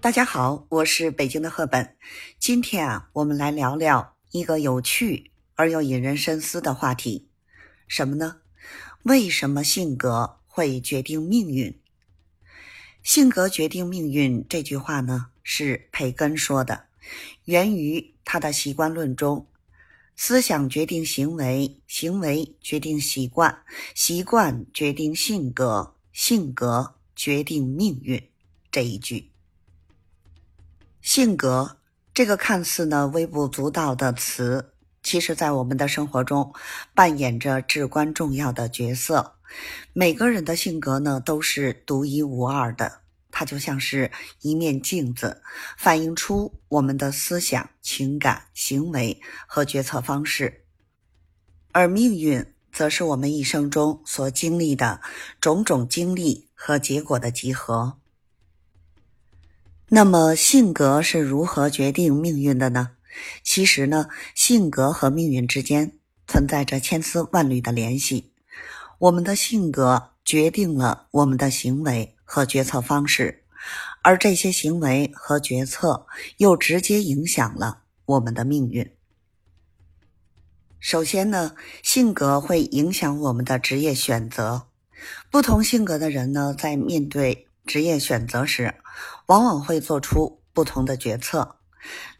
大家好，我是北京的赫本。今天啊，我们来聊聊一个有趣而又引人深思的话题，什么呢？为什么性格会决定命运？性格决定命运这句话呢，是培根说的，源于他的习惯论中：思想决定行为，行为决定习惯，习惯决定性格，性格决定命运。这一句。性格这个看似呢微不足道的词，其实在我们的生活中扮演着至关重要的角色。每个人的性格呢都是独一无二的，它就像是一面镜子，反映出我们的思想、情感、行为和决策方式。而命运，则是我们一生中所经历的种种经历和结果的集合。那么性格是如何决定命运的呢？其实呢，性格和命运之间存在着千丝万缕的联系。我们的性格决定了我们的行为和决策方式，而这些行为和决策又直接影响了我们的命运。首先呢，性格会影响我们的职业选择。不同性格的人呢，在面对职业选择时，往往会做出不同的决策。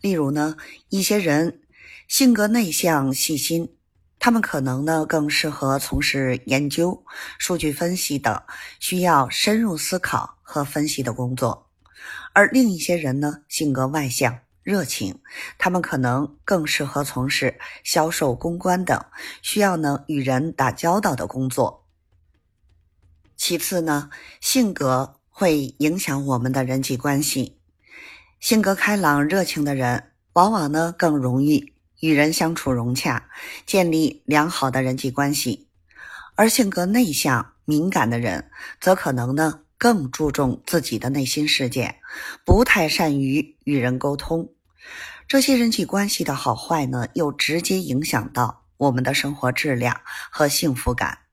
例如呢，一些人性格内向、细心，他们可能呢更适合从事研究、数据分析等需要深入思考和分析的工作；而另一些人呢，性格外向、热情，他们可能更适合从事销售、公关等需要呢与人打交道的工作。其次呢，性格。会影响我们的人际关系。性格开朗、热情的人，往往呢更容易与人相处融洽，建立良好的人际关系；而性格内向、敏感的人，则可能呢更注重自己的内心世界，不太善于与人沟通。这些人际关系的好坏呢，又直接影响到我们的生活质量和幸福感。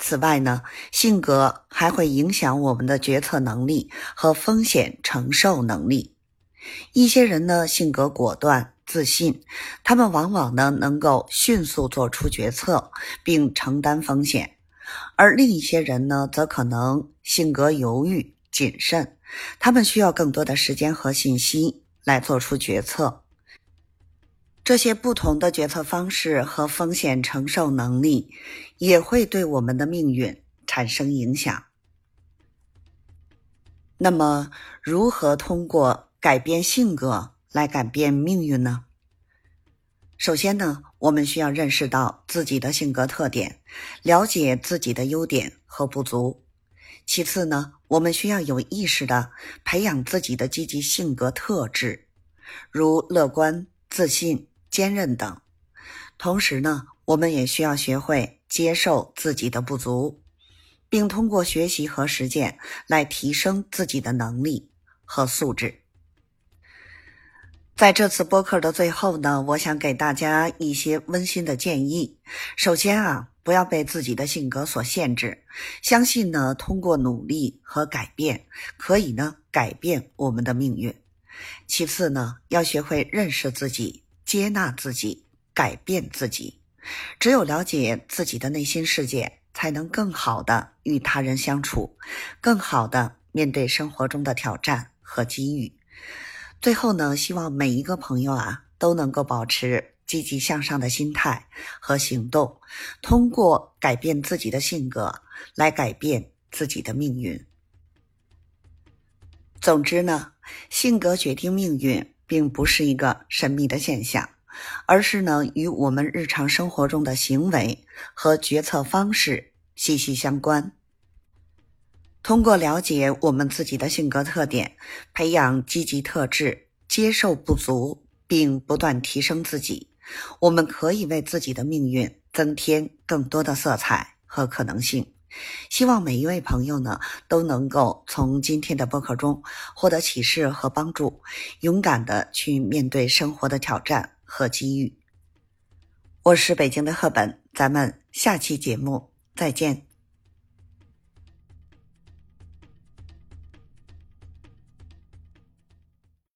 此外呢，性格还会影响我们的决策能力和风险承受能力。一些人呢，性格果断、自信，他们往往呢能够迅速做出决策并承担风险；而另一些人呢，则可能性格犹豫、谨慎，他们需要更多的时间和信息来做出决策。这些不同的决策方式和风险承受能力，也会对我们的命运产生影响。那么，如何通过改变性格来改变命运呢？首先呢，我们需要认识到自己的性格特点，了解自己的优点和不足。其次呢，我们需要有意识的培养自己的积极性格特质，如乐观、自信。坚韧等，同时呢，我们也需要学会接受自己的不足，并通过学习和实践来提升自己的能力和素质。在这次播客的最后呢，我想给大家一些温馨的建议。首先啊，不要被自己的性格所限制，相信呢，通过努力和改变，可以呢改变我们的命运。其次呢，要学会认识自己。接纳自己，改变自己。只有了解自己的内心世界，才能更好的与他人相处，更好的面对生活中的挑战和机遇。最后呢，希望每一个朋友啊，都能够保持积极向上的心态和行动，通过改变自己的性格，来改变自己的命运。总之呢，性格决定命运。并不是一个神秘的现象，而是呢与我们日常生活中的行为和决策方式息息相关。通过了解我们自己的性格特点，培养积极特质，接受不足，并不断提升自己，我们可以为自己的命运增添更多的色彩和可能性。希望每一位朋友呢都能够从今天的播客中获得启示和帮助，勇敢的去面对生活的挑战和机遇。我是北京的赫本，咱们下期节目再见。